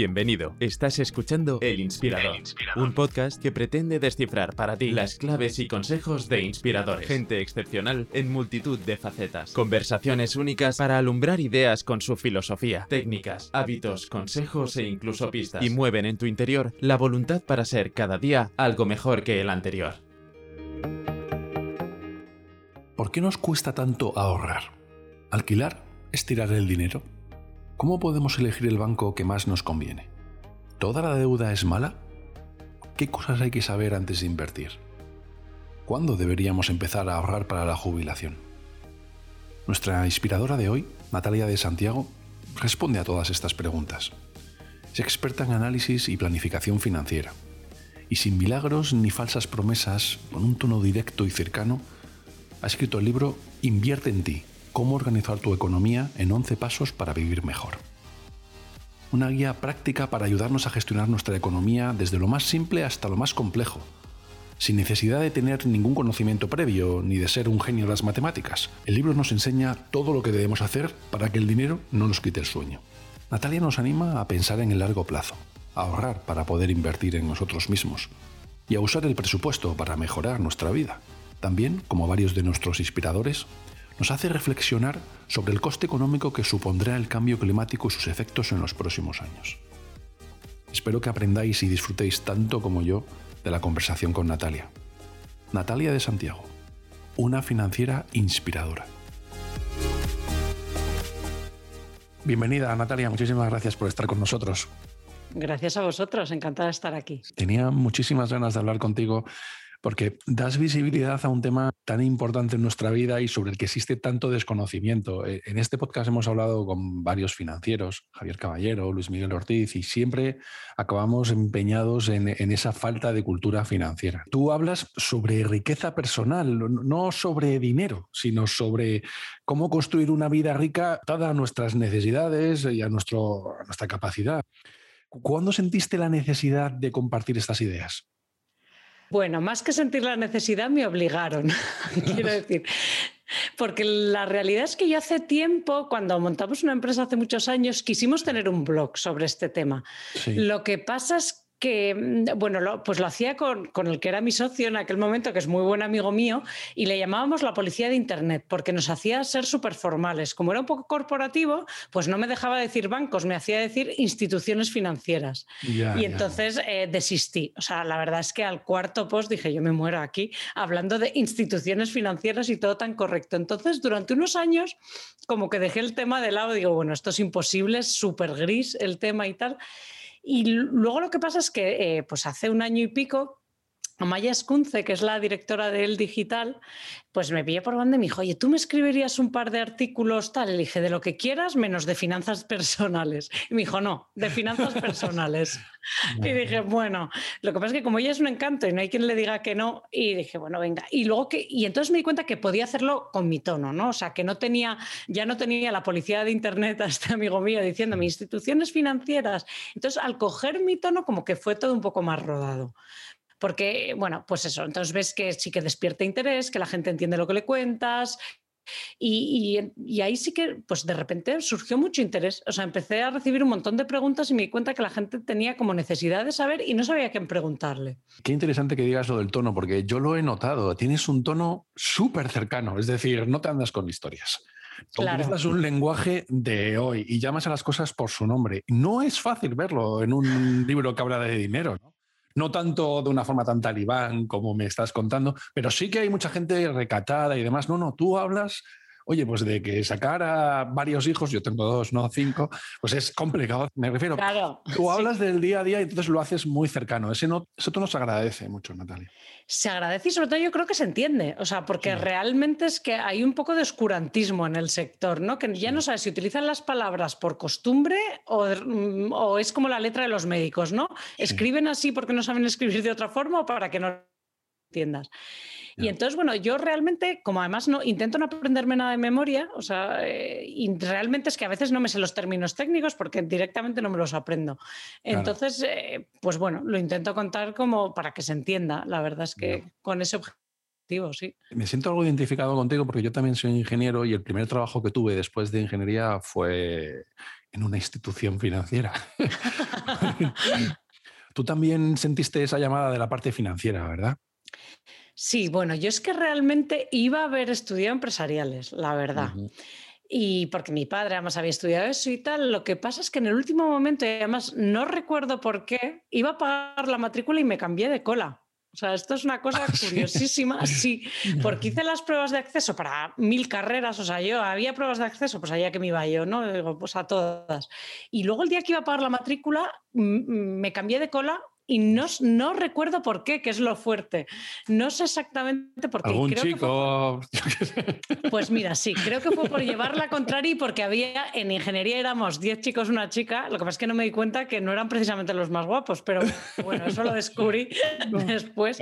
Bienvenido. Estás escuchando El Inspirador, un podcast que pretende descifrar para ti las claves y consejos de inspiradores. Gente excepcional en multitud de facetas. Conversaciones únicas para alumbrar ideas con su filosofía, técnicas, hábitos, consejos e incluso pistas. Y mueven en tu interior la voluntad para ser cada día algo mejor que el anterior. ¿Por qué nos cuesta tanto ahorrar? ¿Alquilar es tirar el dinero? ¿Cómo podemos elegir el banco que más nos conviene? ¿Toda la deuda es mala? ¿Qué cosas hay que saber antes de invertir? ¿Cuándo deberíamos empezar a ahorrar para la jubilación? Nuestra inspiradora de hoy, Natalia de Santiago, responde a todas estas preguntas. Es experta en análisis y planificación financiera. Y sin milagros ni falsas promesas, con un tono directo y cercano, ha escrito el libro Invierte en ti, cómo organizar tu economía en 11 pasos para vivir mejor. Una guía práctica para ayudarnos a gestionar nuestra economía desde lo más simple hasta lo más complejo, sin necesidad de tener ningún conocimiento previo ni de ser un genio de las matemáticas. El libro nos enseña todo lo que debemos hacer para que el dinero no nos quite el sueño. Natalia nos anima a pensar en el largo plazo, a ahorrar para poder invertir en nosotros mismos y a usar el presupuesto para mejorar nuestra vida. También, como varios de nuestros inspiradores, nos hace reflexionar sobre el coste económico que supondrá el cambio climático y sus efectos en los próximos años. Espero que aprendáis y disfrutéis tanto como yo de la conversación con Natalia. Natalia de Santiago, una financiera inspiradora. Bienvenida Natalia, muchísimas gracias por estar con nosotros. Gracias a vosotros, encantada de estar aquí. Tenía muchísimas ganas de hablar contigo porque das visibilidad a un tema tan importante en nuestra vida y sobre el que existe tanto desconocimiento. Eh, en este podcast hemos hablado con varios financieros, Javier Caballero, Luis Miguel Ortiz, y siempre acabamos empeñados en, esa falta de cultura financiera. Tú hablas sobre riqueza personal, no sobre dinero, sino sobre cómo construir una vida rica dada a nuestras necesidades y a, nuestra capacidad. ¿Cuándo sentiste la necesidad de compartir estas ideas? Bueno, más que sentir la necesidad, me obligaron, quiero decir. Porque la realidad es que yo hace tiempo, cuando montamos una empresa hace muchos años, quisimos tener un blog sobre este tema. Lo que pasa es que, mm, bueno, pues lo hacía con, con, el que era mi socio en aquel momento, que es muy buen amigo mío, y le llamábamos la policía de Internet, porque nos hacía ser súper formales. Como era un poco corporativo, pues no me dejaba decir bancos, me hacía decir instituciones financieras. y entonces eh, desistí. O sea, la verdad es que al cuarto post dije, yo me muero aquí, hablando de instituciones financieras y todo tan correcto. Entonces, durante unos años, como que dejé el tema de lado, digo, bueno, esto es imposible, es súper gris el tema y tal. Y luego lo que pasa es que eh, pues hace un año y pico Amaya Escunce, que es la directora de El Digital, pues me pillé por banda y me dijo, oye, ¿tú me escribirías un par de artículos tal? Le dije, de lo que quieras, menos de finanzas personales. Y me dijo, no, de finanzas personales. y dije, bueno, lo que pasa es que como ella es un encanto y no hay quien le diga que no, y dije, bueno, venga. Y luego que, y entonces me di cuenta que podía hacerlo con mi tono, ¿no? O sea, que no tenía, ya no tenía la policía de Internet a este amigo mío diciéndome instituciones financieras. Entonces, al coger mi tono, como que fue todo un poco más rodado. Porque, bueno, pues eso, entonces ves que sí que despierta interés, que la gente entiende lo que le cuentas, y, ahí sí que, pues de repente surgió mucho interés. O sea, empecé a recibir un montón de preguntas y me di cuenta que la gente tenía como necesidad de saber y no sabía a quién preguntarle. Qué interesante que digas lo del tono, porque yo lo he notado. Tienes un tono súper cercano, es decir, no te andas con historias. Claro. Utilizas un lenguaje de hoy y llamas a las cosas por su nombre. No es fácil verlo en un libro que habla de dinero. ¿no? No tanto de una forma tan talibán como me estás contando, pero sí que hay mucha gente recatada y demás. No, no, tú hablas oye, pues de que sacar a varios hijos, yo tengo dos, no cinco, pues es complicado. Me refiero, claro, tú hablas del día a día y entonces lo haces muy cercano. Ese no, eso nos agradece mucho, Natalia. Se agradece y sobre todo yo creo que se entiende, o sea, porque realmente es que hay un poco de oscurantismo en el sector, ¿no? Que ya no sabes si utilizan las palabras por costumbre o, o es como la letra de los médicos, ¿no? Escriben así porque no saben escribir de otra forma o para que no entiendas. Y entonces, bueno, yo realmente, como además no intento no aprenderme nada de memoria, o sea, eh, y realmente es que a veces no me sé los términos técnicos porque directamente no me los aprendo. Entonces, eh, pues bueno, lo intento contar como para que se entienda. La verdad es que con ese objetivo sí. Me siento algo identificado contigo porque yo también soy ingeniero y el primer trabajo que tuve después de ingeniería fue en una institución financiera. Tú también sentiste esa llamada de la parte financiera, ¿verdad? Sí, bueno, yo es que realmente iba a haber estudiado empresariales, la verdad. Y porque mi padre además había estudiado eso y tal, lo que pasa es que en el último momento, y además no recuerdo por qué, iba a pagar la matrícula y me cambié de cola. O sea, esto es una cosa curiosísima, sí, porque hice las pruebas de acceso para mil carreras, o sea, yo había pruebas de acceso, pues allá que me iba yo, ¿no? Digo, pues a todas. Y luego el día que iba a pagar la matrícula, me cambié de cola y no, no recuerdo por qué, que es lo fuerte. No sé exactamente por qué. ¿Algún chico? Pues mira, sí, creo que fue por llevar la contraria y porque había, en ingeniería éramos 10 chicos, una chica, lo que pasa es que no me di cuenta que no eran precisamente los más guapos, pero bueno, eso lo descubrí después.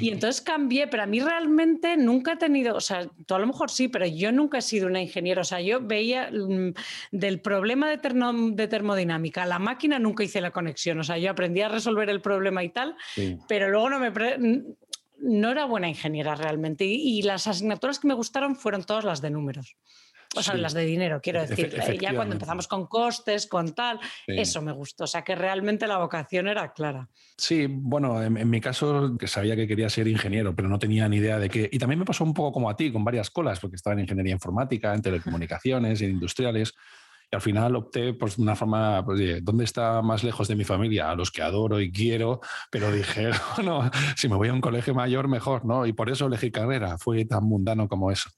Y entonces cambié, pero a mí realmente nunca he tenido, o sea, tú a lo mejor sí, pero yo nunca he sido una ingeniera, o sea, yo veía mm, del problema de, de termodinámica, la máquina nunca hice la conexión, o sea, yo aprendí a resolver el problema y tal, pero luego no me... no era buena ingeniera realmente y, las asignaturas que me gustaron fueron todas las de números. O sea, las de dinero, quiero decir. Eh, ya cuando empezamos con costes, con tal, eso me gustó. O sea, que realmente la vocación era clara. Sí, bueno, en, en, mi caso, que sabía que quería ser ingeniero, pero no tenía ni idea de qué. Y también me pasó un poco como a ti, con varias colas, porque estaba en ingeniería informática, en telecomunicaciones, en industriales al final opté por una forma, pues, ¿dónde está más lejos de mi familia? A los que adoro y quiero, pero dije, no, si me voy a un colegio mayor, mejor, ¿no? Y por eso elegí carrera, fue tan mundano como eso.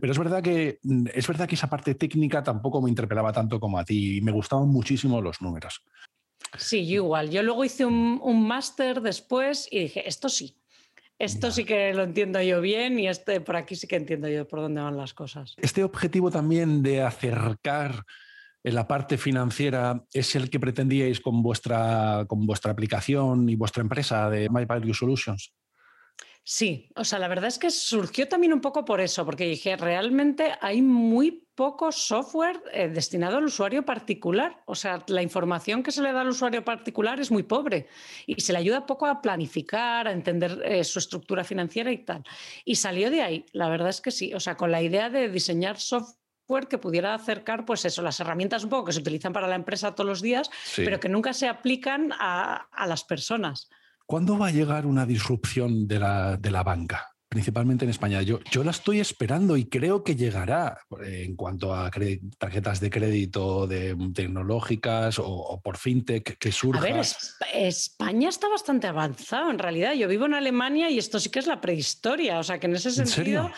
Pero es verdad que, es verdad que esa parte técnica tampoco me interpelaba tanto como a ti y me gustaban muchísimo los números. Sí, yo igual. Yo luego hice un, un máster después y dije, esto sí, esto sí que lo entiendo yo bien y este por aquí sí que entiendo yo por dónde van las cosas. Este objetivo también de acercar en la parte financiera es el que pretendíais con vuestra, con vuestra aplicación y vuestra empresa de My Value Solutions? Sí, o sea, la verdad es que surgió también un poco por eso, porque dije, realmente hay muy poco software eh, destinado al usuario particular. O sea, la información que se le da al usuario particular es muy pobre y se le ayuda poco a planificar, a entender eh, su estructura financiera y tal. Y salió de ahí, la verdad es que sí, o sea, con la idea de diseñar software que pudiera acercar, pues eso, las herramientas un poco que se utilizan para la empresa todos los días, pero que nunca se aplican a, las personas. ¿Cuándo va a llegar una disrupción de la, de la banca? principalmente en España. Yo, yo la estoy esperando y creo que llegará en cuanto a tarjetas de crédito de, tecnológicas o, por fintech que surja. A ver, España está bastante avanzado en realidad. Yo vivo en Alemania y esto sí que es la prehistoria. O sea que en ese sentido,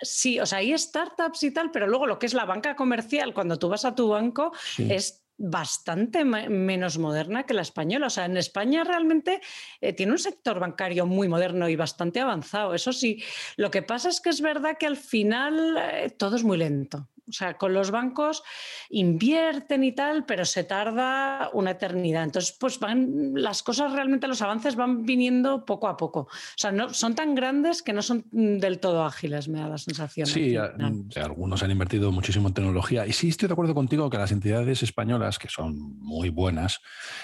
Sí, o sea, hay startups y tal, pero luego lo que es la banca comercial, cuando tú vas a tu banco, es bastante menos moderna que la española. O sea, en España realmente eh, tiene un sector bancario muy moderno y bastante avanzado. Eso sí, lo que pasa es que es verdad que al final eh, todo es muy lento. O sea, con los bancos invierten y tal, pero se tarda una eternidad. Entonces, pues van, las cosas realmente, los avances van viniendo poco a poco. O sea, no, son tan grandes que no son del todo ágiles, me da la sensación. Sí, algunos han invertido muchísimo en tecnología. Y sí estoy de acuerdo contigo que las entidades españolas, que son muy buenas,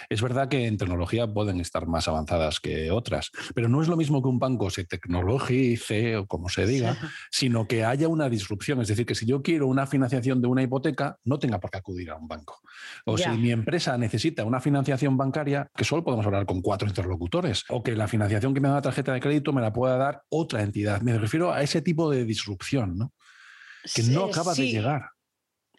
es verdad que en tecnología pueden estar más avanzadas que otras, pero no es lo mismo que un banco se tecnologice o como se diga, sino que haya una disrupción. Es decir, que si yo quiero una financiación de una hipoteca, no tenga por qué acudir a un banco. O si mi empresa necesita una financiación bancaria, que solo podemos hablar con cuatro interlocutores, o que la financiación que me da la tarjeta de crédito me la pueda dar otra entidad. Me refiero a ese tipo de disrupción, ¿no? Que no acaba de llegar.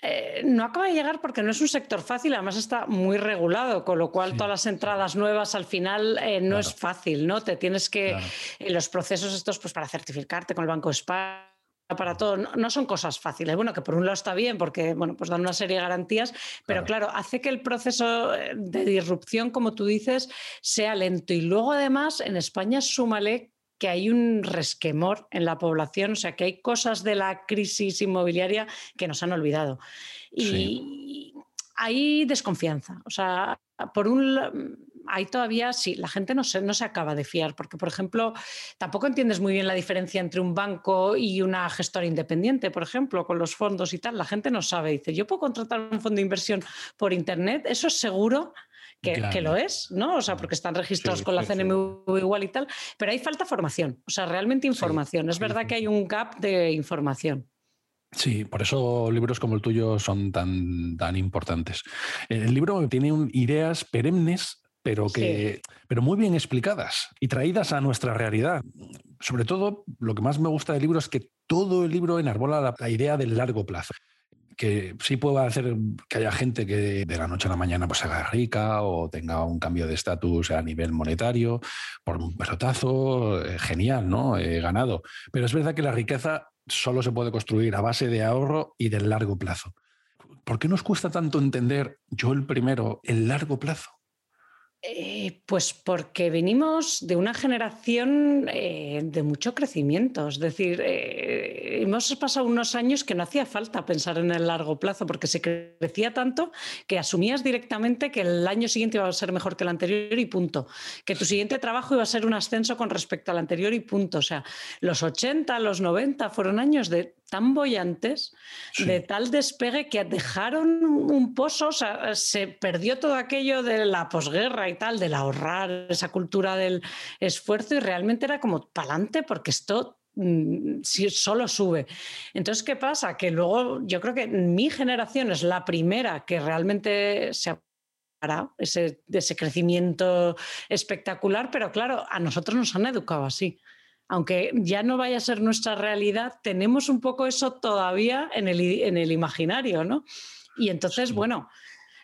Eh, no acaba de llegar porque no es un sector fácil, además está muy regulado, con lo cual todas las entradas nuevas al final eh, no es fácil, ¿no? Te tienes que, en los procesos estos, pues para certificarte con el Banco de España para todo. No, son cosas fáciles. Bueno, que por un lado está bien porque bueno, pues dan una serie de garantías, pero claro. hace que el proceso eh, de disrupción, como tú dices, sea lento. Y luego además en España súmale que hay un resquemor en la población, o sea, que hay cosas de la crisis inmobiliaria que nos han olvidado. Y hay desconfianza. O sea, por un ahí todavía sí, la gente no se, no se acaba de fiar, porque, por ejemplo, tampoco entiendes muy bien la diferencia entre un banco y una gestora independiente, por ejemplo, con los fondos y tal. La gente no sabe. Dice, yo puedo contratar un fondo de inversión por Internet, eso es seguro que, lo es, ¿no? O sea, porque están registrados con la CNMV igual y tal, pero hay falta formación, o sea, realmente información. es verdad que hay un gap de información. Sí, por eso libros como el tuyo son tan, tan importantes. El libro tiene ideas perennes, pero, que, pero muy bien explicadas y traídas a nuestra realidad. Sobre todo, lo que más me gusta del libro es que todo el libro enarbola la idea del largo plazo que sí puede hacer que haya gente que de la noche a la mañana pues se haga rica o tenga un cambio de estatus a nivel monetario por un pelotazo, eh, genial, ¿no? He ganado. Pero es verdad que la riqueza solo se puede construir a base de ahorro y del largo plazo. ¿Por qué nos cuesta tanto entender, yo el primero, el largo plazo? Eh, pues porque venimos de una generación eh, de mucho crecimiento. Es decir, eh, hemos pasado unos años que no hacía falta pensar en el largo plazo porque se crecía tanto que asumías directamente que el año siguiente iba a ser mejor que el anterior y punto. Que tu siguiente trabajo iba a ser un ascenso con respecto al anterior y punto. O sea, los 80, los 90 fueron años de tan bollantes, de tal despegue que dejaron un pozo, o sea, se perdió todo aquello de la posguerra y tal, del ahorrar, esa cultura del esfuerzo y realmente era como pa'lante porque esto mm, solo sube. Entonces, ¿qué pasa? Que luego yo creo que mi generación es la primera que realmente se ha parado ese, ese crecimiento espectacular, pero claro, a nosotros nos han educado así aunque ya no vaya a ser nuestra realidad, tenemos un poco eso todavía en el, en el imaginario, ¿no? Y entonces, bueno,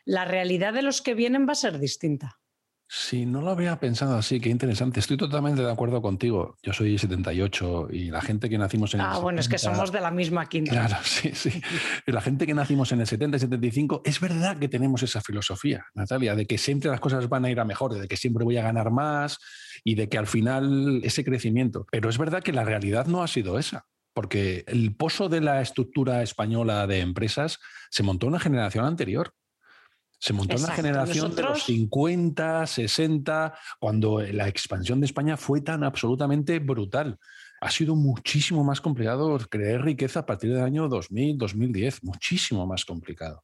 la realidad de los que vienen va a ser distinta. Sí, no lo había pensado así, qué interesante. Estoy totalmente de acuerdo contigo. Yo soy 78 y la gente que nacimos en el Ah, bueno, es que somos de la misma quinta. Claro, sí, sí. la gente que nacimos en el 70 y 75, es verdad que tenemos esa filosofía, Natalia, de que siempre las cosas van a ir a mejor, de que siempre voy a ganar más y de que al final ese crecimiento. Pero es verdad que la realidad no ha sido esa porque el pozo de la estructura española de empresas se montó en la generación anterior. Se montó en la generación de los 50, 60, cuando la expansión de España fue tan absolutamente brutal. Ha sido muchísimo más complicado crear riqueza a partir del año 2000, 2010, muchísimo más complicado.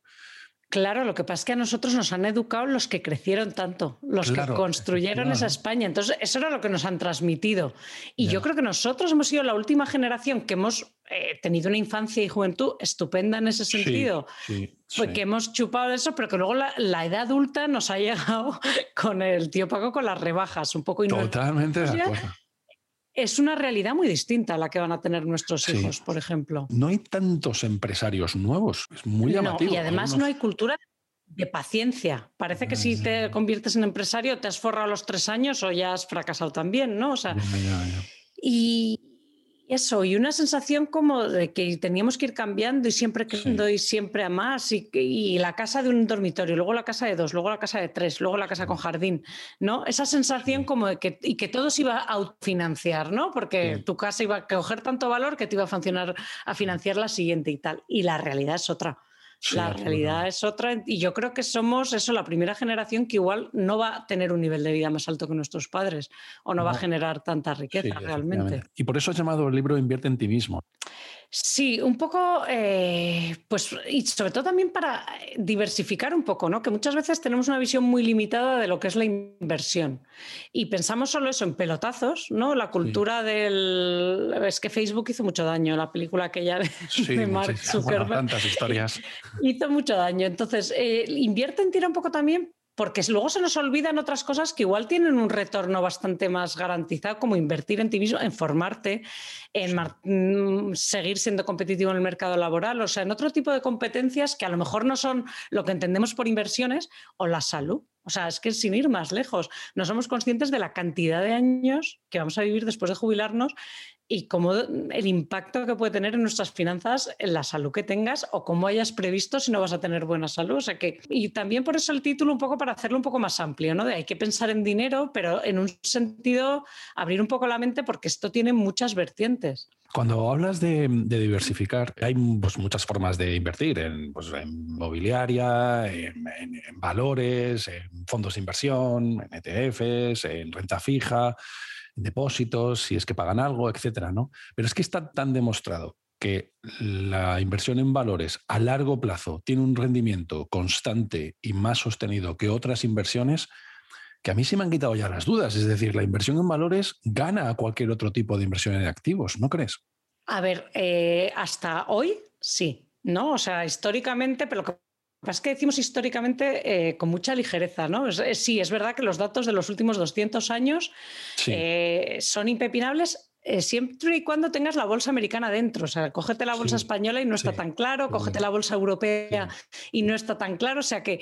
Claro, lo que pasa es que a nosotros nos han educado los que crecieron tanto, los que construyeron esa España. Entonces, eso era lo que nos han transmitido. Y yo creo que nosotros hemos sido la última generación que hemos eh, tenido una infancia y juventud estupenda en ese sentido. Sí, que hemos chupado eso, pero que luego la, edad adulta nos ha llegado con el tío Paco con las rebajas, un poco Totalmente de acuerdo es una realidad muy distinta a la que van a tener nuestros hijos, por ejemplo. No hay tantos empresarios nuevos, es muy llamativo. y además no hay cultura de paciencia. Parece que si te conviertes en empresario te has forrado los tres años o ya has fracasado también, ¿no? O sea, y eso, y una sensación como de que teníamos que ir cambiando y siempre creciendo y siempre a más, y, la casa de un dormitorio, luego la casa de dos, luego la casa de tres, luego la casa con jardín, ¿no? Esa sensación como de que, y que todo se iba a autofinanciar, ¿no? Porque tu casa iba a coger tanto valor que te iba a funcionar a financiar la siguiente y tal. Y la realidad es otra la realidad es otra y yo creo que somos eso la primera generación que igual no va a tener un nivel de vida más alto que nuestros padres o no, va a generar tanta riqueza realmente. Y por eso has llamado el libro Invierte en ti mismo. Sí, un poco, eh, pues, y sobre todo también para diversificar un poco, ¿no? Que muchas veces tenemos una visión muy limitada de lo que es la inversión. Y pensamos solo eso en pelotazos, ¿no? La cultura del. Es que Facebook hizo mucho daño, la película aquella de, de Mark Zuckerberg. tantas historias. hizo mucho daño. Entonces, eh, invierte en tira un poco también porque luego se nos olvidan otras cosas que igual tienen un retorno bastante más garantizado, como invertir en ti mismo, en formarte, en mm, seguir siendo competitivo en el mercado laboral, o sea, en otro tipo de competencias que a lo mejor no son lo que entendemos por inversiones o la salud. O sea, es que sin ir más lejos, no somos conscientes de la cantidad de años que vamos a vivir después de jubilarnos y cómo el impacto que puede tener en nuestras finanzas, en la salud que tengas o cómo hayas previsto si no vas a tener buena salud. O sea que, y también por eso el título un poco para hacerlo un poco más amplio, ¿no? De hay que pensar en dinero, pero en un sentido abrir un poco la mente porque esto tiene muchas vertientes. Cuando hablas de, diversificar, hay pues, muchas formas de invertir en, pues, mobiliaria, en, en, valores, en fondos de inversión, en ETFs, en renta fija depósitos, si es que pagan algo, etcétera, ¿no? Pero es que está tan demostrado que la inversión en valores a largo plazo tiene un rendimiento constante y más sostenido que otras inversiones, que a mí se me han quitado ya las dudas. Es decir, la inversión en valores gana a cualquier otro tipo de inversión en activos, ¿no crees? A ver, eh, hasta hoy sí, ¿no? O sea, históricamente, pero lo que es que decimos históricamente eh, con mucha ligereza, ¿no? sí, es verdad que los datos de los últimos 200 años eh, son impepinables siempre y cuando tengas la bolsa americana dentro. O sea, cógete la bolsa española y no está tan claro, cógete la bolsa europea y no está tan claro. O sea que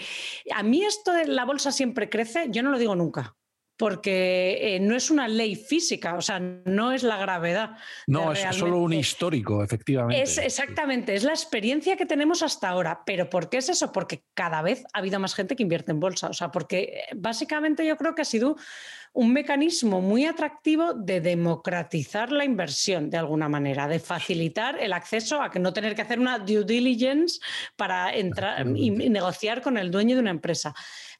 a mí esto de la bolsa siempre crece, yo no lo digo nunca porque eh, no es una ley física, o sea, no es la gravedad. No, es solo un histórico, efectivamente. Es exactamente, es la experiencia que tenemos hasta ahora. Pero ¿por qué es eso? Porque cada vez ha habido más gente que invierte en bolsa. O sea, porque eh, básicamente yo creo que ha sido un mecanismo muy atractivo de democratizar la inversión de alguna manera, de facilitar el acceso a que no tener que hacer una due diligence para entrar y negociar con el dueño de una empresa.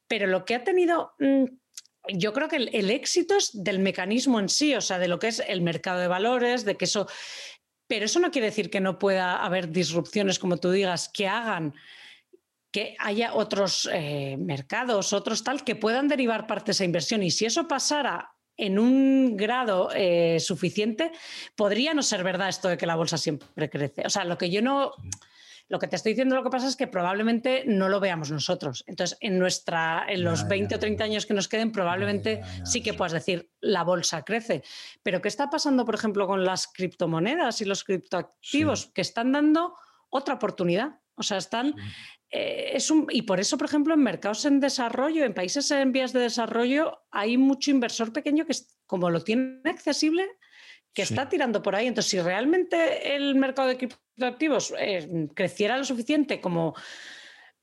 Pero lo que ha tenido mm, yo creo que el, éxito es del mecanismo en sí, o sea, de lo que es el mercado de valores, de que eso... Pero eso no quiere decir que no pueda haber disrupciones, como tú digas, que hagan que haya otros eh, mercados, otros tal, que puedan derivar parte de esa inversión. Y si eso pasara en un grado eh, suficiente, podría no ser verdad esto de que la bolsa siempre crece. O sea, lo que yo no... Lo que te estoy diciendo, lo que pasa es que probablemente no lo veamos nosotros. Entonces, en, nuestra, en los 20 o 30 años que nos queden, probablemente sí que puedas decir, la bolsa crece. Pero ¿qué está pasando, por ejemplo, con las criptomonedas y los criptoactivos? Que están dando otra oportunidad. O sea, están... Eh, es un, y por eso, por ejemplo, en mercados en desarrollo, en países en vías de desarrollo, hay mucho inversor pequeño que, como lo tiene accesible, que está tirando por ahí. Entonces, si realmente el mercado de criptoactivos eh, creciera lo suficiente como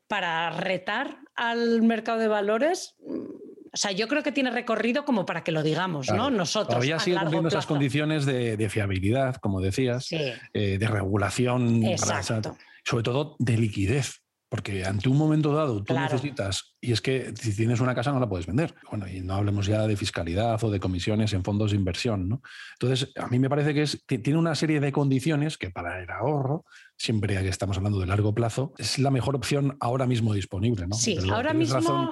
para retar al mercado de valores, mm, o sea, yo creo que tiene recorrido como para que lo digamos, ¿no? Nosotros. Todavía sigue cumpliendo esas condiciones de, fiabilidad, como decías, eh, de regulación, sobre todo de liquidez. Porque ante un momento dado tú necesitas, y es que si tienes una casa no la puedes vender. Bueno, y no hablemos ya de fiscalidad o de comisiones en fondos de inversión, ¿no? Entonces, a mí me parece que es, tiene una serie de condiciones que para el ahorro siempre que estamos hablando de largo plazo, es la mejor opción ahora mismo disponible. ¿no? Sí, ahora mismo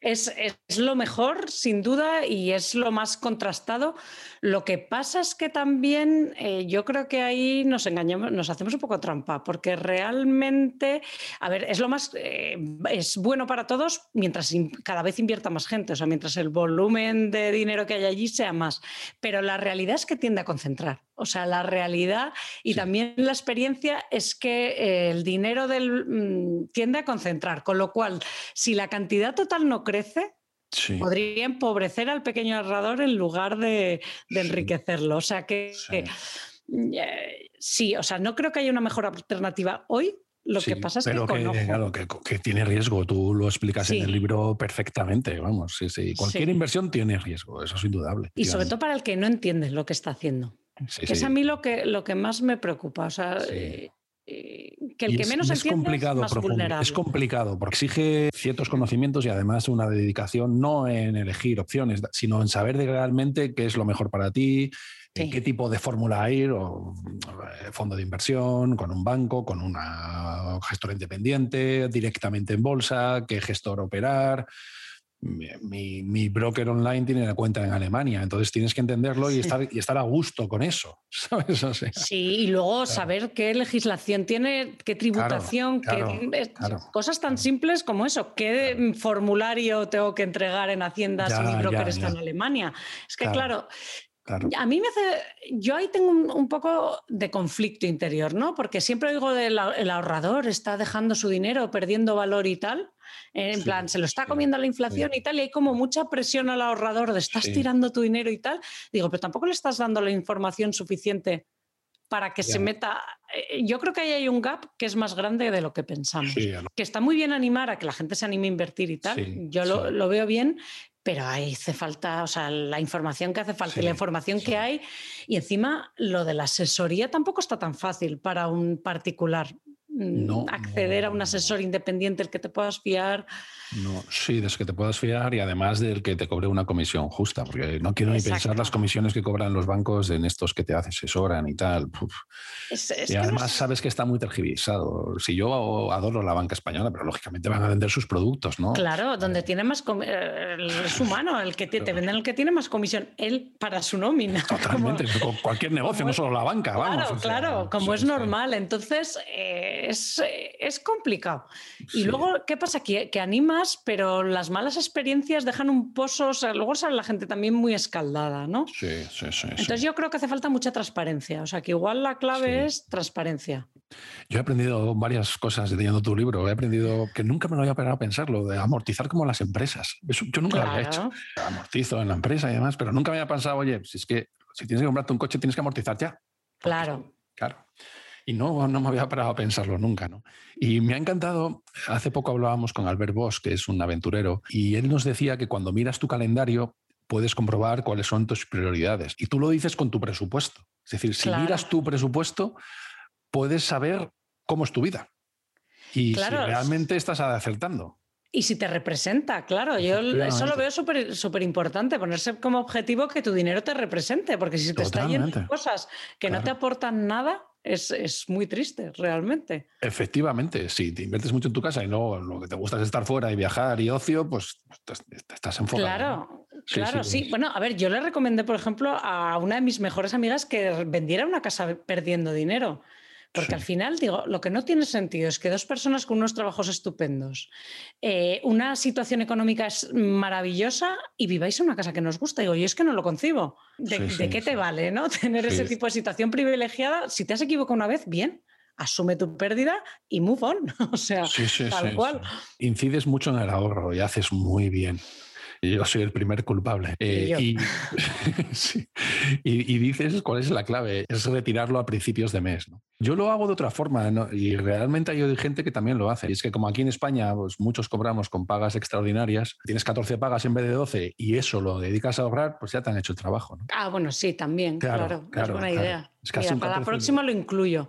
Es, lo mejor, sin duda, y es lo más contrastado. Lo que pasa es que también eh, yo creo que ahí nos engañamos, nos hacemos un poco trampa, porque realmente, a ver, es lo más, eh, es bueno para todos mientras cada vez invierta más gente, o sea, mientras el volumen de dinero que hay allí sea más. Pero la realidad es que tiende a concentrar. O sea, la realidad y también la experiencia es que el dinero del, mm, tiende a concentrar, con lo cual, si la cantidad total no crece, podría empobrecer al pequeño ahorrador en lugar de, enriquecerlo. O sea que eh, sí. o sea, no creo que haya una mejor alternativa hoy lo que pasa es que, que, que, tiene riesgo, tú lo explicas en el libro perfectamente, vamos, sí, sí. Cualquier inversión tiene riesgo, eso es indudable. Y sobre todo para el que no entiende lo que está haciendo es a mí lo que, lo que más me preocupa. O sea, eh, que el que menos es complicado, es más vulnerable. Es complicado porque exige ciertos conocimientos y además una dedicación no en elegir opciones, sino en saber realmente qué es lo mejor para ti, en qué tipo de fórmula ir, o eh, fondo de inversión, con un banco, con una gestora independiente, directamente en bolsa, qué gestor operar mi, broker online tiene una cuenta en Alemania, entonces tienes que entenderlo y estar, y estar a gusto con eso. sí, y luego saber qué legislación tiene, qué tributación, qué, cosas tan simples como eso, qué formulario tengo que entregar en Hacienda si mi broker está en Alemania. Es que claro, A mí me hace. Yo ahí tengo un, poco de conflicto interior, ¿no? Porque siempre oigo del el ahorrador está dejando su dinero, perdiendo valor y tal. En plan, se lo está comiendo la inflación y tal, y hay como mucha presión al ahorrador de estás tirando tu dinero y tal. Digo, pero tampoco le estás dando la información suficiente para que se meta. Eh, yo creo que ahí hay un gap que es más grande de lo que pensamos. Que está muy bien animar a que la gente se anime a invertir y tal. Yo lo, lo, veo bien, pero ahí hace falta, o sea, la información que hace falta y la información que hay. Y encima, lo de la asesoría tampoco está tan fácil para un particular mm, acceder a un asesor independiente el que te puedas fiar. No, sí, de que te puedas fiar y además del que te cobre una comisión justa, porque no quiero ni pensar las comisiones que cobran los bancos en estos que te asesoran y tal. y además sabes que está muy tergiversado. Si yo adoro la banca española, pero lógicamente van a vender sus productos, ¿no? Claro, donde tiene más eh, es humano, el que te, venden el que tiene más comisión, él para su nómina. Totalmente, cualquier negocio, no solo la banca, claro, Claro, como es normal. Entonces eh, es, es, complicado. Y luego, ¿qué pasa? Que, que anima pero las malas experiencias dejan un pozo, o sea, luego sale la gente también muy escaldada, ¿no? Sí, sí, sí. Entonces yo creo que hace falta mucha transparencia, o sea, que igual la clave es transparencia. Yo he aprendido varias cosas leyendo tu libro, he aprendido que nunca me lo había parado a pensarlo, de amortizar como las empresas. yo nunca lo había hecho. Amortizo en la empresa y demás, pero nunca me había pensado, oye, si es que si tienes que comprarte un coche tienes que amortizar ya. Claro. Claro. Y no, no me había parado a pensarlo nunca, ¿no? Y me ha encantado, hace poco hablábamos con Albert Bosch, que es un aventurero, y él nos decía que cuando miras tu calendario puedes comprobar cuáles son tus prioridades. Y tú lo dices con tu presupuesto. Es decir, si miras tu presupuesto, puedes saber cómo es tu vida. Y si realmente estás acertando. Y si te representa, claro, yo eso lo veo súper importante, ponerse como objetivo que tu dinero te represente, porque si te está yendo cosas que no te aportan nada, es, muy triste, realmente. Efectivamente, si te inviertes mucho en tu casa y no lo que te gusta es estar fuera y viajar y ocio, pues te, estás enfocado. Claro, claro, sí, Bueno, a ver, yo le recomendé, por ejemplo, a una de mis mejores amigas que vendiera una casa perdiendo dinero. Porque al final, digo, lo que no tiene sentido es que dos personas con unos trabajos estupendos, eh, una situación económica es maravillosa y viváis en una casa que nos gusta. Digo, yo es que no lo concibo. ¿De, qué te vale ¿no? tener ese tipo de situación privilegiada? Si te has equivocado una vez, bien, asume tu pérdida y move on. O sea, tal cual. Incides mucho en el ahorro y haces muy bien yo soy el primer culpable. Eh, y, dices cuál es la clave, es retirarlo a principios de mes. Yo lo hago de otra forma y realmente hay gente que también lo hace. Y es que como aquí en España pues, muchos cobramos con pagas extraordinarias, tienes 14 pagas en vez de 12 y eso lo dedicas a ahorrar, pues ya te han hecho el trabajo. Ah, bueno, sí, también, claro, es buena idea. para la próxima lo incluyo.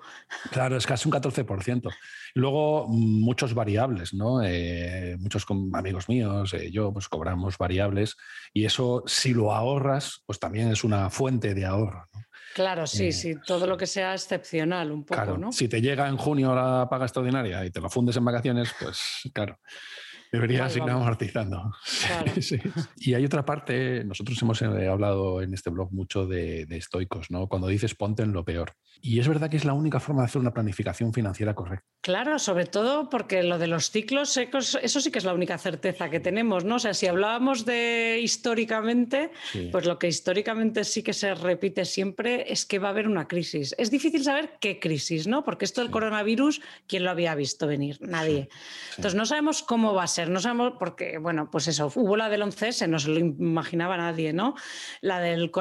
Claro, es casi un 14%. Luego, muchos variables, ¿no? Eh, muchos amigos míos, eh, yo, pues cobramos variables y eso, si lo ahorras, pues también es una fuente de ahorro. Claro, sí, eh, sí, todo lo que sea excepcional, un poco, claro, ¿no? Si te llega en junio la paga extraordinaria y te lo fundes en vacaciones, pues claro. Deberías ir amortizando. Y hay otra parte, nosotros hemos eh, hablado en este blog mucho de, estoicos, ¿no? Cuando dices ponte en lo peor. Y es verdad que es la única forma de hacer una planificación financiera correcta. Claro, sobre todo porque lo de los ciclos secos, eso sí que es la única certeza que tenemos, ¿no? O sea, si hablábamos de históricamente, pues lo que históricamente sí que se repite siempre es que va a haber una crisis. Es difícil saber qué crisis, ¿no? Porque esto del coronavirus, ¿quién lo había visto venir? Nadie. Entonces no sabemos cómo va a ser no sabemos, porque, bueno, pues eso, hubo la del 11S, no se lo imaginaba nadie, ¿no? La del.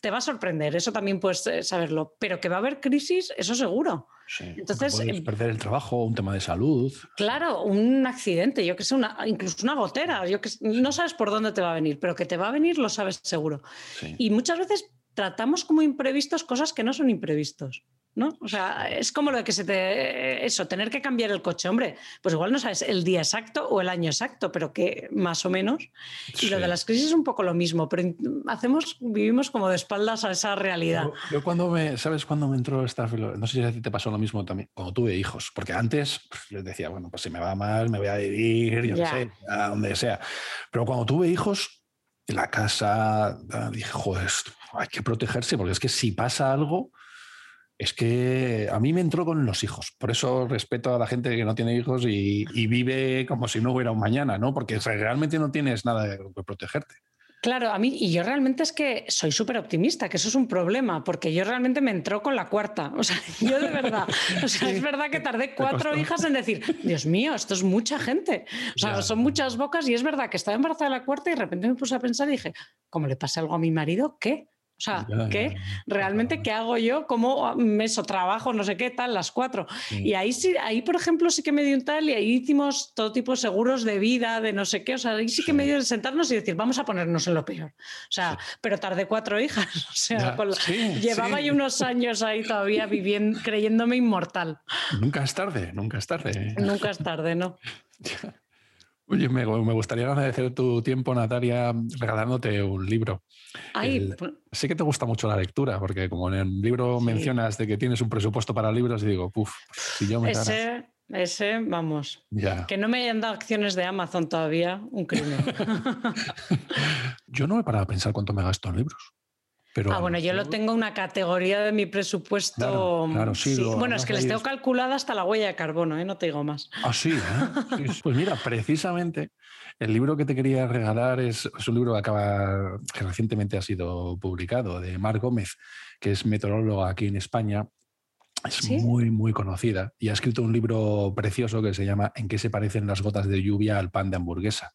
Te va a sorprender, eso también puedes eh, saberlo, pero que va a haber crisis, eso seguro. Entonces. Puedes em, perder el trabajo, un tema de salud. Claro, un accidente, yo que sé, una, incluso una gotera, yo que no sabes por dónde te va a venir, pero que te va a venir lo sabes seguro. Y muchas veces tratamos como imprevistos cosas que no son imprevistos. ¿No? O sea, es como lo de que se te. Eso, tener que cambiar el coche. Hombre, pues igual no sabes el día exacto o el año exacto, pero que más o menos. Y lo de las crisis es un poco lo mismo, pero hacemos, vivimos como de espaldas a esa realidad. Yo, cuando me. ¿Sabes cuándo me entró esta. No sé si a ti te pasó lo mismo también, cuando tuve hijos, porque antes pues, yo decía, bueno, pues si me va mal, me voy a vivir, yo no sé, a donde sea. Pero cuando tuve hijos, en la casa, dije, joder, hay que protegerse, porque es que si pasa algo es que a mí me entró con los hijos. Por eso respeto a la gente que no tiene hijos y, vive como si no hubiera un mañana, ¿no? Porque realmente no tienes nada de protegerte. Claro, a mí, y yo realmente es que soy súper optimista, que eso es un problema, porque yo realmente me entró con la cuarta. O sea, yo de verdad, o sea, es verdad que tardé cuatro hijas en decir, Dios mío, esto es mucha gente. O sea, son muchas bocas y es verdad que estaba embarazada de la cuarta y de repente me puse a pensar y dije, ¿cómo le pasa algo a mi marido? ¿Qué? O sea, ¿qué? ¿Realmente qué hago yo? ¿Cómo meso trabajo? No sé qué, tal, las cuatro. Y ahí sí, ahí, por ejemplo, sí que me dio un tal y ahí hicimos todo tipo de seguros de vida, de no sé qué. O sea, ahí sí que me dio de sentarnos y decir, vamos a ponernos en lo peor. O sea, pero tardé cuatro hijas. O sea, llevaba yo unos años ahí todavía viviendo, creyéndome inmortal. Nunca es tarde, nunca es tarde. Nunca es tarde, ¿no? Oye, me, gustaría agradecer tu tiempo, Natalia, regalándote un libro. Pues sé que te gusta mucho la lectura, porque como en el libro mencionas de que tienes un presupuesto para libros, y digo, puff, si yo me ese, ese, vamos. Que no me hayan dado acciones de Amazon todavía, un crimen. yo no me he parado a pensar cuánto me gasto en libros ah, bueno, yo lo tengo una categoría de mi presupuesto. Claro, sí, bueno, es que les tengo calculada hasta la huella de carbono, ¿eh? no te digo más. Ah, sí, ¿eh? Pues mira, precisamente el libro que te quería regalar es, un libro que, acaba, que recientemente ha sido publicado, de Mar Gómez, que es meteoróloga aquí en España. Es muy, muy conocida y ha escrito un libro precioso que se llama ¿En qué se parecen las gotas de lluvia al pan de hamburguesa?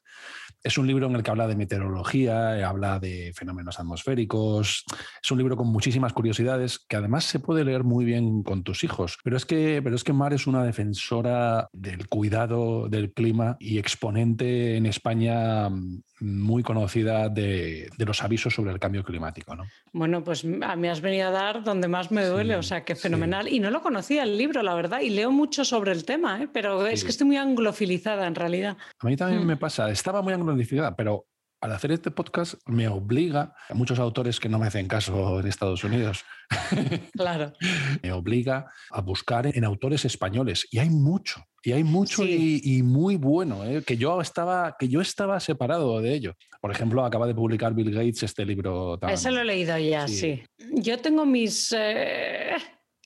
Es un libro en el que habla de meteorología, habla de fenómenos atmosféricos. Es un libro con muchísimas curiosidades que además se puede leer muy bien con tus hijos. Pero es que, pero es que Mar es una defensora del cuidado del clima y exponente en España mm, muy conocida de, los avisos sobre el cambio climático. ¿no? Bueno, pues a mí has venido a dar donde más me duele, o sea, que fenomenal. Y no lo conocía el libro, la verdad, y leo mucho sobre el tema, ¿eh? pero es que estoy muy anglofilizada en realidad. A mí también mm. me pasa, estaba muy anglofilizada, pero al hacer este podcast me obliga, a muchos autores que no me hacen caso en Estados Unidos, claro. me obliga a buscar en autores españoles. Y hay mucho, y hay mucho y, muy bueno, ¿eh? que, yo estaba, que yo estaba separado de ello. Por ejemplo, acaba de publicar Bill Gates este libro. Tan... Ese lo he leído ya, sí. Yo tengo mis... Eh,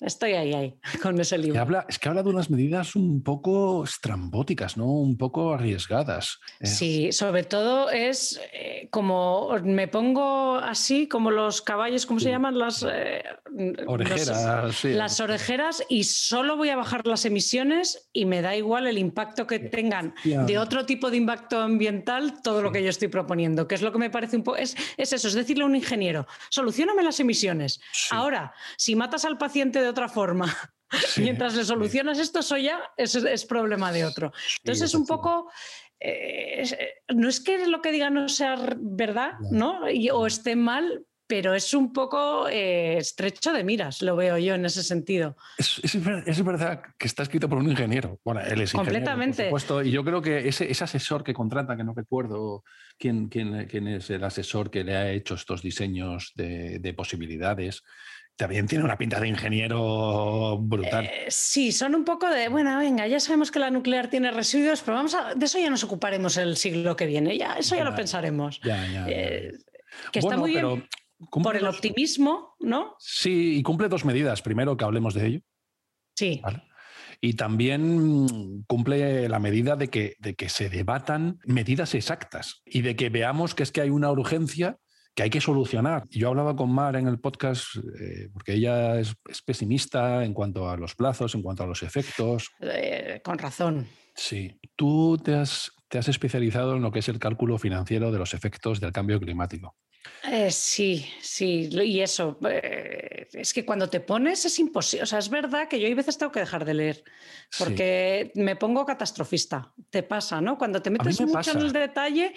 Estoy ahí, ahí, con ese libro. Habla, es que habla de unas medidas un poco estrambóticas, ¿no? Un poco arriesgadas. Sí, sobre todo es eh, como me pongo así, como los caballos, ¿cómo se llaman? Las eh, orejeras. sí. Las orejeras y solo voy a bajar las emisiones y me da igual el impacto que tengan de otro tipo de impacto ambiental, todo lo que yo estoy proponiendo, que es lo que me parece un poco... Es, es eso, es decirle a un ingeniero, solucioname las emisiones. Ahora, si matas al paciente de otra forma. Mientras le solucionas esto, eso ya es, problema de otro. Entonces es un poco... Eh, eh, no es que lo que diga no sea verdad, ¿no? o esté mal, pero es un poco eh, estrecho de miras, lo veo yo en ese sentido. Es, es, verdad que está escrito por un ingeniero. Bueno, él es Completamente. Ingeniero, y yo creo que ese, ese, asesor que contrata, que no recuerdo quién, quién, quién, es el asesor que le ha hecho estos diseños de, de posibilidades, también tiene una pinta de ingeniero brutal. Eh, sí, son un poco de, bueno, venga, ya sabemos que la nuclear tiene residuos, pero vamos a, de eso ya nos ocuparemos el siglo que viene, ya, eso ya, lo pensaremos. Eh, que está muy bien por el optimismo, ¿no? Sí, y cumple dos medidas. Primero, que hablemos de ello. Sí. Y también cumple la medida de que, de que se debatan medidas exactas y de que veamos que es que hay una urgencia que hay que solucionar. Yo hablaba con Mar en el podcast eh, porque ella es, pesimista en cuanto a los plazos, en cuanto a los efectos. Eh, con razón. Sí. Tú te has, te has especializado en lo que es el cálculo financiero de los efectos del cambio climático. Eh, sí, sí, y eso, eh, es que cuando te pones es imposible, o sea, es verdad que yo hay veces tengo que dejar de leer, porque me pongo catastrofista, te pasa, ¿no? Cuando te metes mucho en el detalle,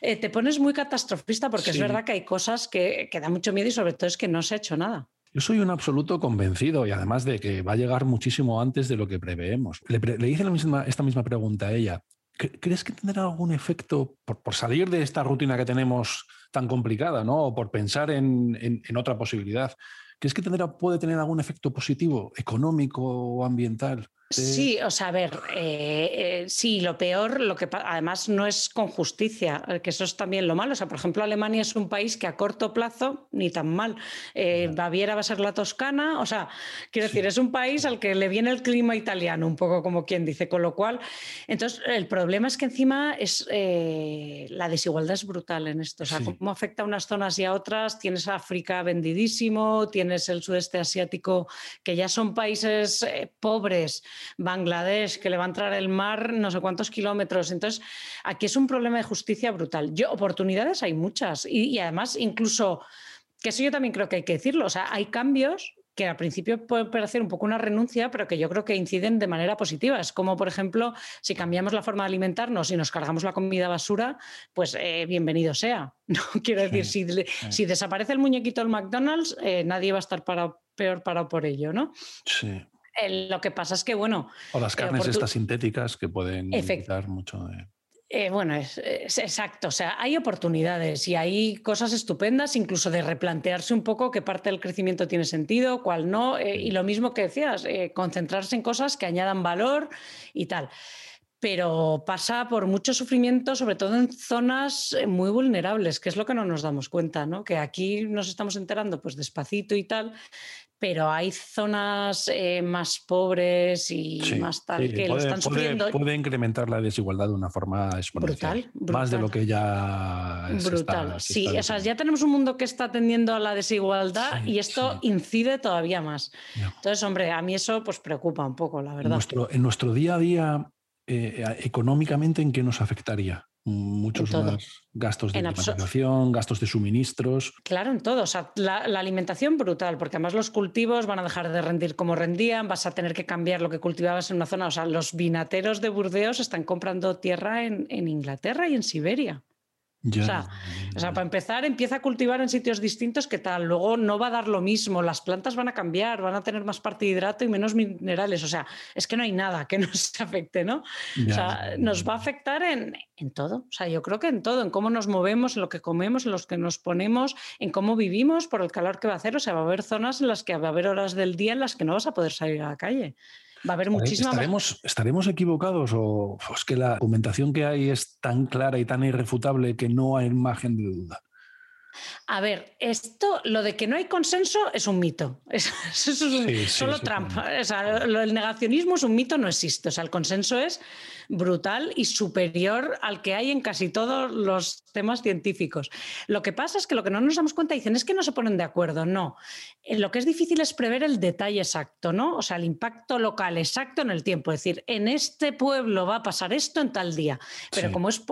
eh, te pones muy catastrofista, porque es verdad que hay cosas que, que da mucho miedo y sobre todo es que no se ha hecho nada. Yo soy un absoluto convencido y además de que va a llegar muchísimo antes de lo que preveemos. Le, hice esta misma pregunta a ella. ¿Crees que tendrá algún efecto por, salir de esta rutina que tenemos tan complicada, ¿no? O por pensar en, en otra posibilidad. ¿Crees que tendrá, puede tener algún efecto positivo, económico o ambiental? Sí, o sea, a ver, eh, eh, sí, lo peor, lo que además no es con justicia, eh, que eso es también lo malo. O sea, por ejemplo, Alemania es un país que a corto plazo, ni tan mal, Baviera va a ser la Toscana, o sea, quiero decir, es un país al que le viene el clima italiano, un poco como quien dice, con lo cual, entonces el problema es que encima es la desigualdad es brutal en esto, o sea, cómo afecta a unas zonas y a otras, tienes África vendidísimo, tienes el sudeste asiático, que ya son países pobres Bangladesh, que le va a entrar el mar no sé cuántos kilómetros. Entonces, aquí es un problema de justicia brutal. Yo, oportunidades hay muchas y, además incluso Que eso yo también creo que hay que decirlo. O sea, hay cambios que al principio pueden parecer un poco una renuncia, pero que yo creo que inciden de manera positiva. Es como, por ejemplo, si cambiamos la forma de alimentarnos y nos cargamos la comida basura, pues eh, bienvenido sea. No quiero decir, si, si, desaparece el muñequito del McDonald's, eh, nadie va a estar para, peor parado por ello, ¿no? Sí. Lo que pasa es que, bueno. O las carnes estas sintéticas que pueden afectar mucho de. Eh, bueno, es, exacto. O sea, hay oportunidades y hay cosas estupendas, incluso de replantearse un poco qué parte del crecimiento tiene sentido, cuál no. Eh, y lo mismo que decías, eh, concentrarse en cosas que añadan valor y tal. Pero pasa por mucho sufrimiento, sobre todo en zonas muy vulnerables, que es lo que no nos damos cuenta, ¿no? Que aquí nos estamos enterando pues despacito y tal, pero hay zonas eh, más pobres y más tal que lo están sufriendo. Puede incrementar la desigualdad de una forma exponencial. Brutal, Más de lo que ya. Brutal. sí, o sea, ya tenemos un mundo que está tendiendo a la desigualdad y esto incide todavía más. Entonces, hombre, a mí eso pues preocupa un poco, la verdad. En nuestro, en nuestro día a día, eh, económicamente, ¿en qué nos afectaría? muchos más gastos de alimentación, gastos de suministros. Claro, en todo. O sea, la, alimentación brutal, porque además los cultivos van a dejar de rendir como rendían, vas a tener que cambiar lo que cultivabas en una zona. O sea, los vinateros de Burdeos están comprando tierra en, en Inglaterra y en Siberia. O, sea, para empezar, empieza a cultivar en sitios distintos que tal. Luego no va a dar lo mismo. Las plantas van a cambiar, van a tener más parte de hidrato y menos minerales. O sea, es que no hay nada que nos afecte, ¿no? o sea, nos va a afectar en, en, todo. O sea, yo creo que en todo, en cómo nos movemos, en lo que comemos, en los que nos ponemos, en cómo vivimos, por el calor que va a hacer. O sea, va a haber zonas en las que va a haber horas del día en las que no vas a poder salir a la calle. Va a haber muchísimas. ¿Estaremos, ¿Estaremos equivocados o es que la documentación que hay es tan clara y tan irrefutable que no hay margen de duda? A ver, esto, lo de que no hay consenso es un mito. Es, solo Trump. el negacionismo es un mito, no existe. O sea, el consenso es brutal y superior al que hay en casi todos los temas científicos. Lo que pasa es que lo que no nos damos cuenta dicen es que no se ponen de acuerdo. No. Lo que es difícil es prever el detalle exacto, ¿no? O sea, el impacto local exacto en el tiempo. Es decir, en este pueblo va a pasar esto en tal día. Pero como es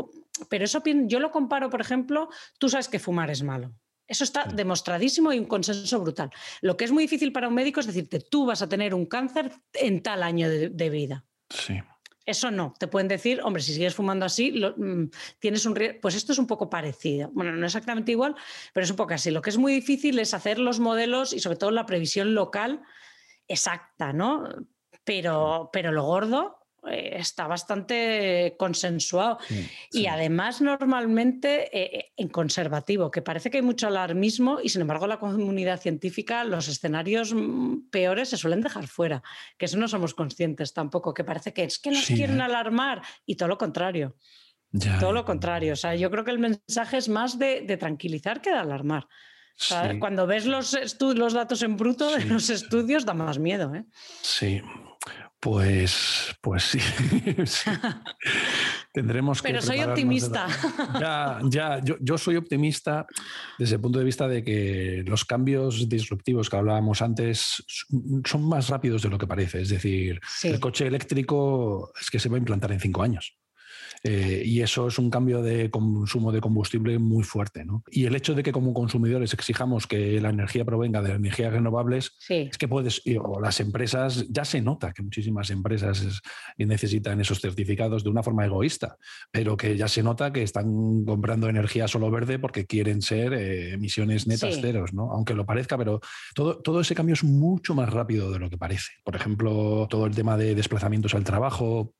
pero eso yo lo comparo, por ejemplo, tú sabes que fumar es malo. Eso está demostradísimo y un consenso brutal. Lo que es muy difícil para un médico es decirte, tú vas a tener un cáncer en tal año de, vida. Sí. Eso no. Te pueden decir, hombre, si sigues fumando así, mm, tienes un riesgo. Pues esto es un poco parecido. Bueno, no exactamente igual, pero es un poco así. Lo que es muy difícil es hacer los modelos y sobre todo la previsión local exacta, ¿no? Pero, pero lo gordo eh, está bastante consensuado. Y además, normalmente eh, eh, en conservativo, que parece que hay mucho alarmismo y sin embargo la comunidad científica, los escenarios mm, peores se suelen dejar fuera, que eso no somos conscientes tampoco, que parece que es que nos quieren alarmar y todo lo contrario. todo lo contrario. O sea, yo creo que el mensaje es más de, tranquilizar que de alarmar. Cuando ves los, los datos en bruto de los estudios, da más miedo. ¿eh? Sí, pues, pues sí. Tendremos que. Pero soy optimista. Ya, ya, yo, soy optimista desde el punto de vista de que los cambios disruptivos que hablábamos antes son más rápidos de lo que parece. Es decir, el coche eléctrico es que se va a implantar en cinco años. Eh, y eso es un cambio de consumo de combustible muy fuerte. ¿no? Y el hecho de que como consumidores exijamos que la energía provenga de energías renovables, es que puedes, o las empresas, ya se nota que muchísimas empresas necesitan esos certificados de una forma egoísta, pero que ya se nota que están comprando energía solo verde porque quieren ser eh, emisiones netas ceros, ¿no? aunque lo parezca, pero todo, todo ese cambio es mucho más rápido de lo que parece. Por ejemplo, todo el tema de desplazamientos al trabajo,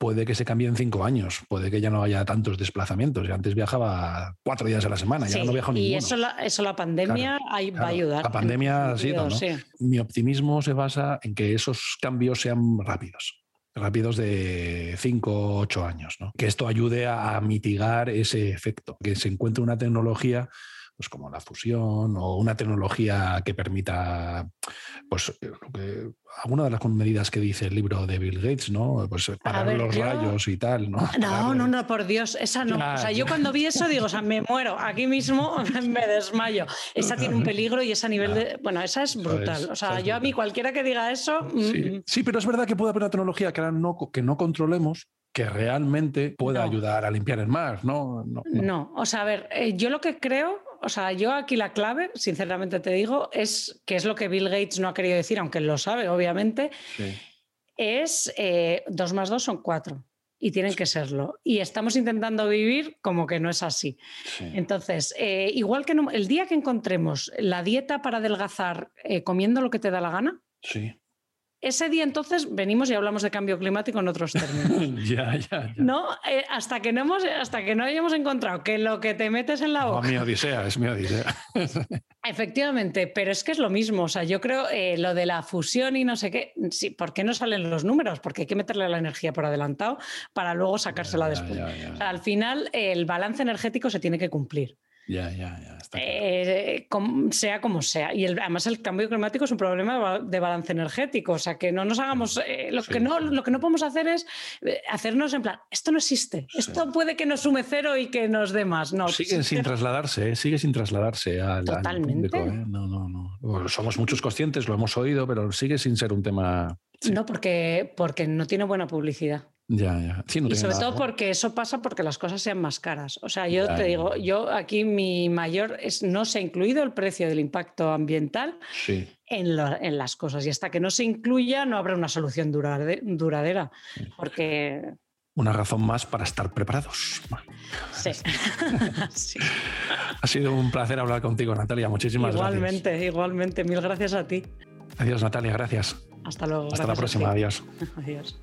puede que se cambie en cinco años, puede que ya no haya tantos desplazamientos. Yo antes viajaba cuatro días a la semana, ya no viajo ninguno. Y eso la, eso la pandemia va a ayudar. La pandemia ha sido, ¿no? Mi optimismo se basa en que esos cambios sean rápidos rápidos de cinco o ocho años, ¿no? que esto ayude a mitigar ese efecto, que se encuentre una tecnología pues como la fusión o una tecnología que permita, pues, que, alguna de las medidas que dice el libro de Bill Gates, ¿no? Pues parar los rayos y tal, ¿no? No, no, no, por Dios, esa no. o sea, yo cuando vi eso digo, o sea, me muero, aquí mismo me desmayo. Esa tiene un peligro y esa nivel de. Bueno, esa es brutal. o sea, yo a mí cualquiera que diga eso. Mm, sí. pero es verdad que puede haber una tecnología que, ahora no, que no controlemos que realmente pueda ayudar a limpiar el mar, ¿no? No, o sea, a ver, eh, yo lo que creo o sea, yo aquí la clave, sinceramente te digo, es que es lo que Bill Gates no ha querido decir, aunque él lo sabe, obviamente, es eh, dos más dos son cuatro y tienen que serlo. Y estamos intentando vivir como que no es así. Entonces, eh, igual que el día que encontremos la dieta para adelgazar eh, comiendo lo que te da la gana, sí. Ese día entonces venimos y hablamos de cambio climático en otros términos. ya, ya, No, eh, hasta que no hemos, hasta que no hayamos encontrado que lo que te metes en la boca. mi odisea, es mi odisea. Efectivamente, pero es que es lo mismo. O sea, yo creo eh, lo de la fusión y no sé qué. Sí, ¿Por qué no salen los números? Porque hay que meterle la energía por adelantado para luego sacársela después. al final, el balance energético se tiene que cumplir. Ya, ya, ya. Eh, sea como sea. Y además el cambio climático es un problema de balance energético. O sea, que no nos hagamos. Eh, lo, que no, lo que no podemos hacer es eh, hacernos en plan, esto no existe. Esto puede que nos sume cero y que nos dé más. No, sigue sin trasladarse, sigue sin trasladarse al, Totalmente. público. No, no, no. somos muchos conscientes, lo hemos oído, pero sigue sin ser un tema. No, porque, porque no tiene buena publicidad. Ya, ya. y sobre todo porque eso pasa porque las cosas sean más caras. O sea, yo te digo, yo aquí mi mayor es no se ha incluido el precio del impacto ambiental en, las cosas. Y hasta que no se incluya no habrá una solución duradera. Porque... Una razón más para estar preparados. Sí. sí. Ha sido un placer hablar contigo, Natalia. Muchísimas gracias. Igualmente, igualmente. Mil gracias a ti. Adiós, Natalia. Gracias. Hasta luego. Hasta la próxima. Adiós. Adiós.